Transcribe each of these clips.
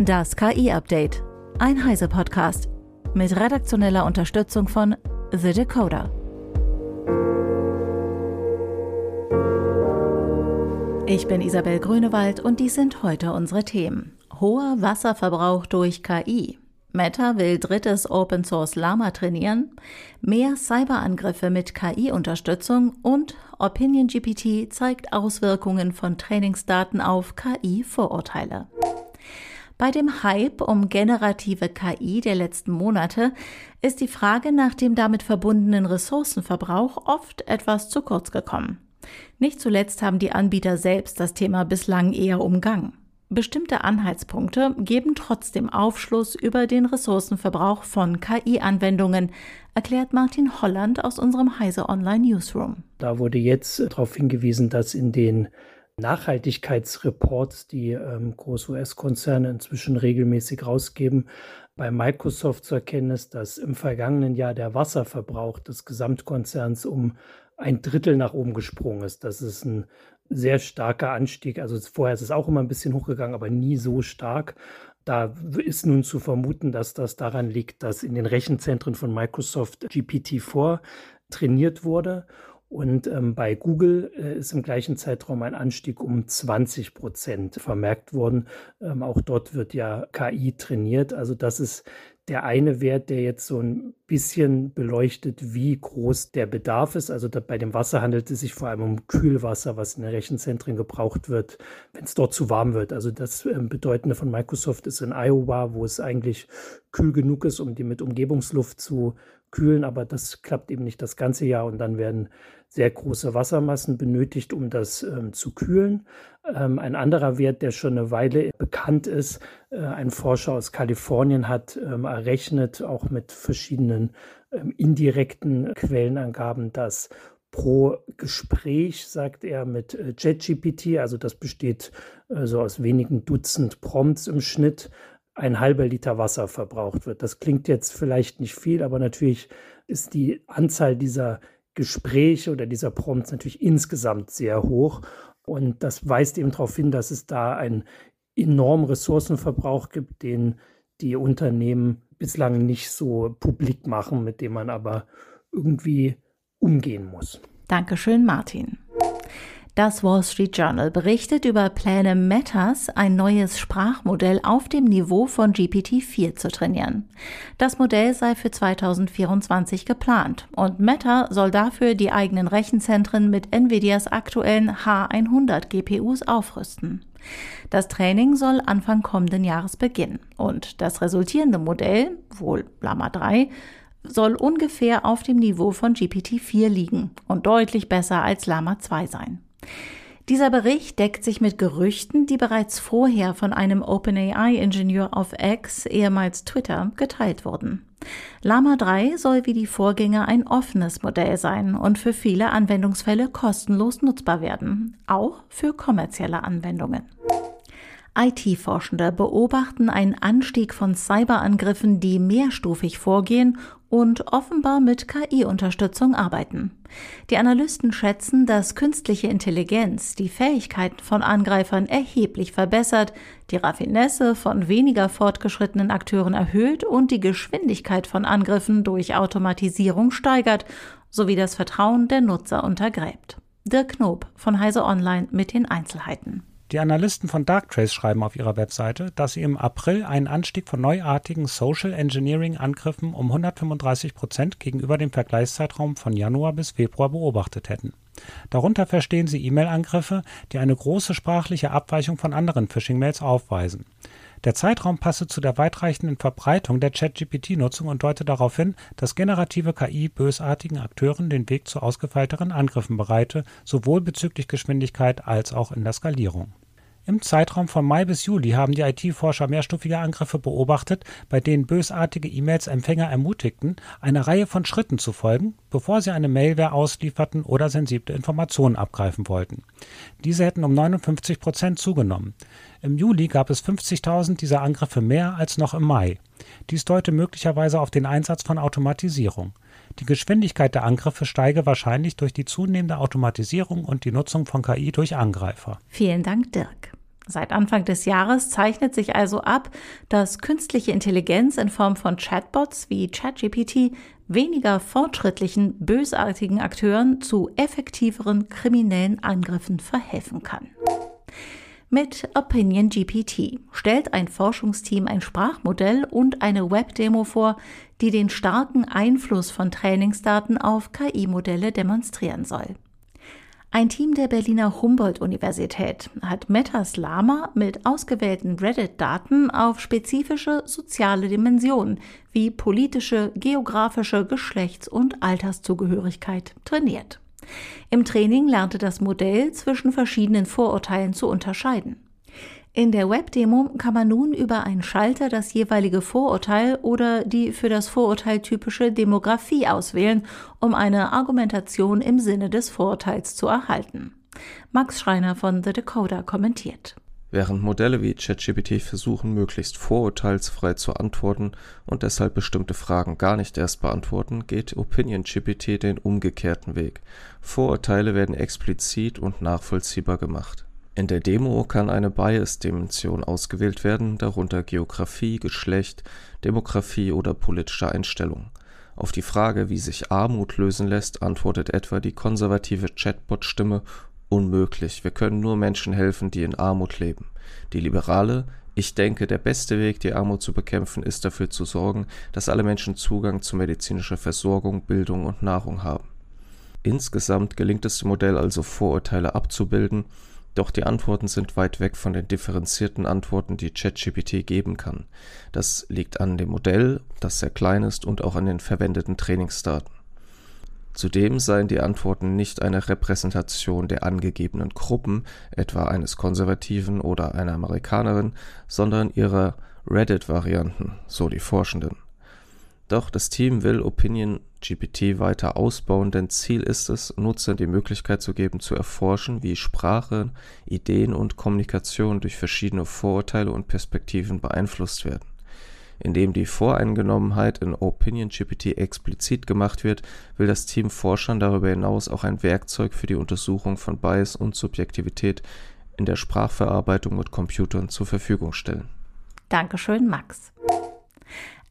Das KI-Update. Ein Heise-Podcast. Mit redaktioneller Unterstützung von The Decoder. Ich bin Isabel Grünewald und dies sind heute unsere Themen. Hoher Wasserverbrauch durch KI. Meta will drittes Open Source Lama trainieren, mehr Cyberangriffe mit KI-Unterstützung und Opinion GPT zeigt Auswirkungen von Trainingsdaten auf KI-Vorurteile. Bei dem Hype um generative KI der letzten Monate ist die Frage nach dem damit verbundenen Ressourcenverbrauch oft etwas zu kurz gekommen. Nicht zuletzt haben die Anbieter selbst das Thema bislang eher umgangen. Bestimmte Anhaltspunkte geben trotzdem Aufschluss über den Ressourcenverbrauch von KI-Anwendungen, erklärt Martin Holland aus unserem Heise Online Newsroom. Da wurde jetzt darauf hingewiesen, dass in den Nachhaltigkeitsreports, die ähm, große US-Konzerne inzwischen regelmäßig rausgeben, bei Microsoft zur Kenntnis, dass im vergangenen Jahr der Wasserverbrauch des Gesamtkonzerns um ein Drittel nach oben gesprungen ist. Das ist ein sehr starker Anstieg. Also vorher ist es auch immer ein bisschen hochgegangen, aber nie so stark. Da ist nun zu vermuten, dass das daran liegt, dass in den Rechenzentren von Microsoft GPT-4 trainiert wurde und ähm, bei Google äh, ist im gleichen Zeitraum ein Anstieg um 20 Prozent vermerkt worden. Ähm, auch dort wird ja KI trainiert. Also das ist der eine Wert, der jetzt so ein bisschen beleuchtet, wie groß der Bedarf ist. Also bei dem Wasser handelt es sich vor allem um Kühlwasser, was in den Rechenzentren gebraucht wird, wenn es dort zu warm wird. Also das äh, Bedeutende von Microsoft ist in Iowa, wo es eigentlich kühl genug ist, um die mit Umgebungsluft zu kühlen, aber das klappt eben nicht das ganze Jahr und dann werden sehr große Wassermassen benötigt, um das ähm, zu kühlen. Ähm, ein anderer Wert, der schon eine Weile bekannt ist, äh, ein Forscher aus Kalifornien hat ähm, errechnet, auch mit verschiedenen ähm, indirekten Quellenangaben, dass pro Gespräch, sagt er, mit äh, ChatGPT, also das besteht äh, so aus wenigen Dutzend Prompts im Schnitt, ein halber Liter Wasser verbraucht wird. Das klingt jetzt vielleicht nicht viel, aber natürlich ist die Anzahl dieser Gespräche oder dieser Prompts natürlich insgesamt sehr hoch. Und das weist eben darauf hin, dass es da einen enormen Ressourcenverbrauch gibt, den die Unternehmen bislang nicht so publik machen, mit dem man aber irgendwie umgehen muss. Dankeschön, Martin. Das Wall Street Journal berichtet über Pläne Metas, ein neues Sprachmodell auf dem Niveau von GPT-4 zu trainieren. Das Modell sei für 2024 geplant und Meta soll dafür die eigenen Rechenzentren mit Nvidias aktuellen H100 GPUs aufrüsten. Das Training soll Anfang kommenden Jahres beginnen und das resultierende Modell, wohl Llama 3, soll ungefähr auf dem Niveau von GPT-4 liegen und deutlich besser als Llama 2 sein. Dieser Bericht deckt sich mit Gerüchten, die bereits vorher von einem OpenAI-Ingenieur auf X, ehemals Twitter, geteilt wurden. Lama 3 soll wie die Vorgänger ein offenes Modell sein und für viele Anwendungsfälle kostenlos nutzbar werden, auch für kommerzielle Anwendungen. IT-Forschende beobachten einen Anstieg von Cyberangriffen, die mehrstufig vorgehen und offenbar mit KI-Unterstützung arbeiten. Die Analysten schätzen, dass künstliche Intelligenz die Fähigkeiten von Angreifern erheblich verbessert, die Raffinesse von weniger fortgeschrittenen Akteuren erhöht und die Geschwindigkeit von Angriffen durch Automatisierung steigert, sowie das Vertrauen der Nutzer untergräbt. Dirk Knob von Heise Online mit den Einzelheiten. Die Analysten von Darktrace schreiben auf ihrer Webseite, dass sie im April einen Anstieg von neuartigen Social Engineering Angriffen um 135 Prozent gegenüber dem Vergleichszeitraum von Januar bis Februar beobachtet hätten. Darunter verstehen sie E-Mail-Angriffe, die eine große sprachliche Abweichung von anderen Phishing-Mails aufweisen. Der Zeitraum passe zu der weitreichenden Verbreitung der ChatGPT-Nutzung und deute darauf hin, dass generative KI bösartigen Akteuren den Weg zu ausgefeilteren Angriffen bereite, sowohl bezüglich Geschwindigkeit als auch in der Skalierung. Im Zeitraum von Mai bis Juli haben die IT-Forscher mehrstufige Angriffe beobachtet, bei denen bösartige E-Mails Empfänger ermutigten, eine Reihe von Schritten zu folgen, bevor sie eine Mailware auslieferten oder sensible Informationen abgreifen wollten. Diese hätten um 59 Prozent zugenommen. Im Juli gab es 50.000 dieser Angriffe mehr als noch im Mai. Dies deute möglicherweise auf den Einsatz von Automatisierung. Die Geschwindigkeit der Angriffe steige wahrscheinlich durch die zunehmende Automatisierung und die Nutzung von KI durch Angreifer. Vielen Dank, Dirk. Seit Anfang des Jahres zeichnet sich also ab, dass künstliche Intelligenz in Form von Chatbots wie ChatGPT weniger fortschrittlichen, bösartigen Akteuren zu effektiveren kriminellen Angriffen verhelfen kann. Mit Opinion GPT stellt ein Forschungsteam ein Sprachmodell und eine Webdemo vor, die den starken Einfluss von Trainingsdaten auf KI-Modelle demonstrieren soll. Ein Team der Berliner Humboldt-Universität hat Metas Lama mit ausgewählten Reddit-Daten auf spezifische soziale Dimensionen wie politische, geografische, Geschlechts- und Alterszugehörigkeit trainiert. Im Training lernte das Modell zwischen verschiedenen Vorurteilen zu unterscheiden. In der Webdemo kann man nun über einen Schalter das jeweilige Vorurteil oder die für das Vorurteil typische Demografie auswählen, um eine Argumentation im Sinne des Vorurteils zu erhalten. Max Schreiner von The Decoder kommentiert. Während Modelle wie ChatGPT versuchen, möglichst vorurteilsfrei zu antworten und deshalb bestimmte Fragen gar nicht erst beantworten, geht OpinionGPT den umgekehrten Weg. Vorurteile werden explizit und nachvollziehbar gemacht. In der Demo kann eine Bias-Dimension ausgewählt werden, darunter Geografie, Geschlecht, Demografie oder politische Einstellung. Auf die Frage, wie sich Armut lösen lässt, antwortet etwa die konservative Chatbot-Stimme Unmöglich. Wir können nur Menschen helfen, die in Armut leben. Die Liberale, ich denke, der beste Weg, die Armut zu bekämpfen, ist dafür zu sorgen, dass alle Menschen Zugang zu medizinischer Versorgung, Bildung und Nahrung haben. Insgesamt gelingt es dem Modell also Vorurteile abzubilden, doch die Antworten sind weit weg von den differenzierten Antworten, die ChatGPT geben kann. Das liegt an dem Modell, das sehr klein ist, und auch an den verwendeten Trainingsdaten. Zudem seien die Antworten nicht eine Repräsentation der angegebenen Gruppen, etwa eines Konservativen oder einer Amerikanerin, sondern ihrer Reddit-Varianten, so die Forschenden. Doch das Team will Opinion GPT weiter ausbauen, denn Ziel ist es, Nutzern die Möglichkeit zu geben, zu erforschen, wie Sprache, Ideen und Kommunikation durch verschiedene Vorurteile und Perspektiven beeinflusst werden indem die Voreingenommenheit in OpinionGPT explizit gemacht wird, will das Team Forschern darüber hinaus auch ein Werkzeug für die Untersuchung von Bias und Subjektivität in der Sprachverarbeitung mit Computern zur Verfügung stellen. Dankeschön, Max.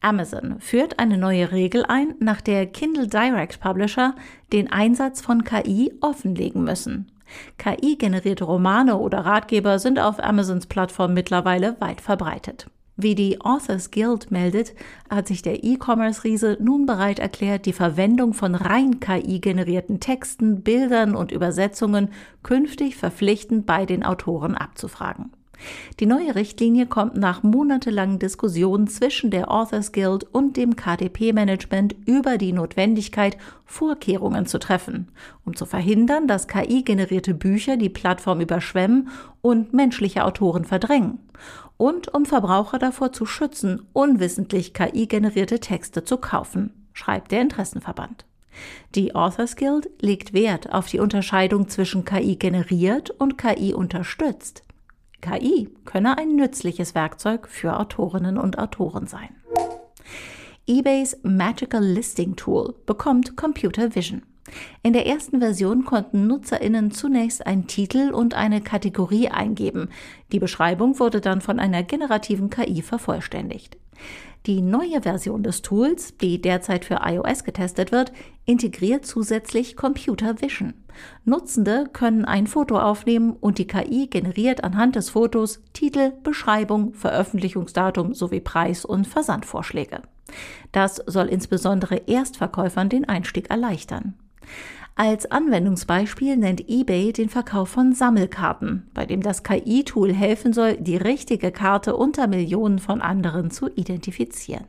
Amazon führt eine neue Regel ein, nach der Kindle Direct Publisher den Einsatz von KI offenlegen müssen. KI-generierte Romane oder Ratgeber sind auf Amazons Plattform mittlerweile weit verbreitet. Wie die Authors Guild meldet, hat sich der E-Commerce-Riese nun bereit erklärt, die Verwendung von rein KI-generierten Texten, Bildern und Übersetzungen künftig verpflichtend bei den Autoren abzufragen. Die neue Richtlinie kommt nach monatelangen Diskussionen zwischen der Authors Guild und dem KDP-Management über die Notwendigkeit, Vorkehrungen zu treffen, um zu verhindern, dass KI-generierte Bücher die Plattform überschwemmen und menschliche Autoren verdrängen und um Verbraucher davor zu schützen, unwissentlich KI-generierte Texte zu kaufen, schreibt der Interessenverband. Die Authors Guild legt Wert auf die Unterscheidung zwischen KI generiert und KI unterstützt. KI könne ein nützliches Werkzeug für Autorinnen und Autoren sein. eBays Magical Listing Tool bekommt Computer Vision. In der ersten Version konnten Nutzerinnen zunächst einen Titel und eine Kategorie eingeben. Die Beschreibung wurde dann von einer generativen KI vervollständigt. Die neue Version des Tools, die derzeit für iOS getestet wird, integriert zusätzlich Computer Vision. Nutzende können ein Foto aufnehmen und die KI generiert anhand des Fotos Titel, Beschreibung, Veröffentlichungsdatum sowie Preis- und Versandvorschläge. Das soll insbesondere Erstverkäufern den Einstieg erleichtern. Als Anwendungsbeispiel nennt eBay den Verkauf von Sammelkarten, bei dem das KI-Tool helfen soll, die richtige Karte unter Millionen von anderen zu identifizieren.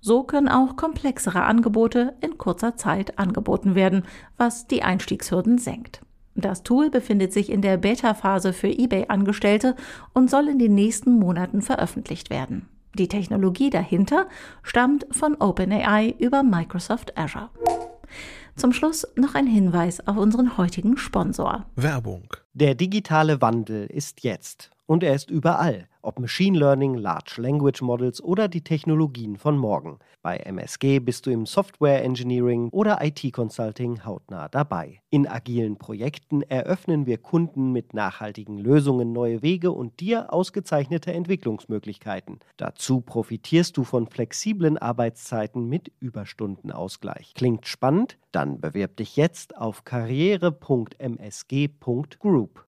So können auch komplexere Angebote in kurzer Zeit angeboten werden, was die Einstiegshürden senkt. Das Tool befindet sich in der Beta-Phase für eBay-Angestellte und soll in den nächsten Monaten veröffentlicht werden. Die Technologie dahinter stammt von OpenAI über Microsoft Azure. Zum Schluss noch ein Hinweis auf unseren heutigen Sponsor. Werbung. Der digitale Wandel ist jetzt. Und er ist überall, ob Machine Learning, Large Language Models oder die Technologien von morgen. Bei MSG bist du im Software Engineering oder IT Consulting hautnah dabei. In agilen Projekten eröffnen wir Kunden mit nachhaltigen Lösungen neue Wege und dir ausgezeichnete Entwicklungsmöglichkeiten. Dazu profitierst du von flexiblen Arbeitszeiten mit Überstundenausgleich. Klingt spannend? Dann bewirb dich jetzt auf karriere.msg.group.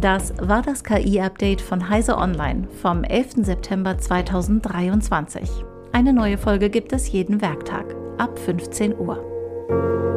Das war das KI-Update von Heise Online vom 11. September 2023. Eine neue Folge gibt es jeden Werktag ab 15 Uhr.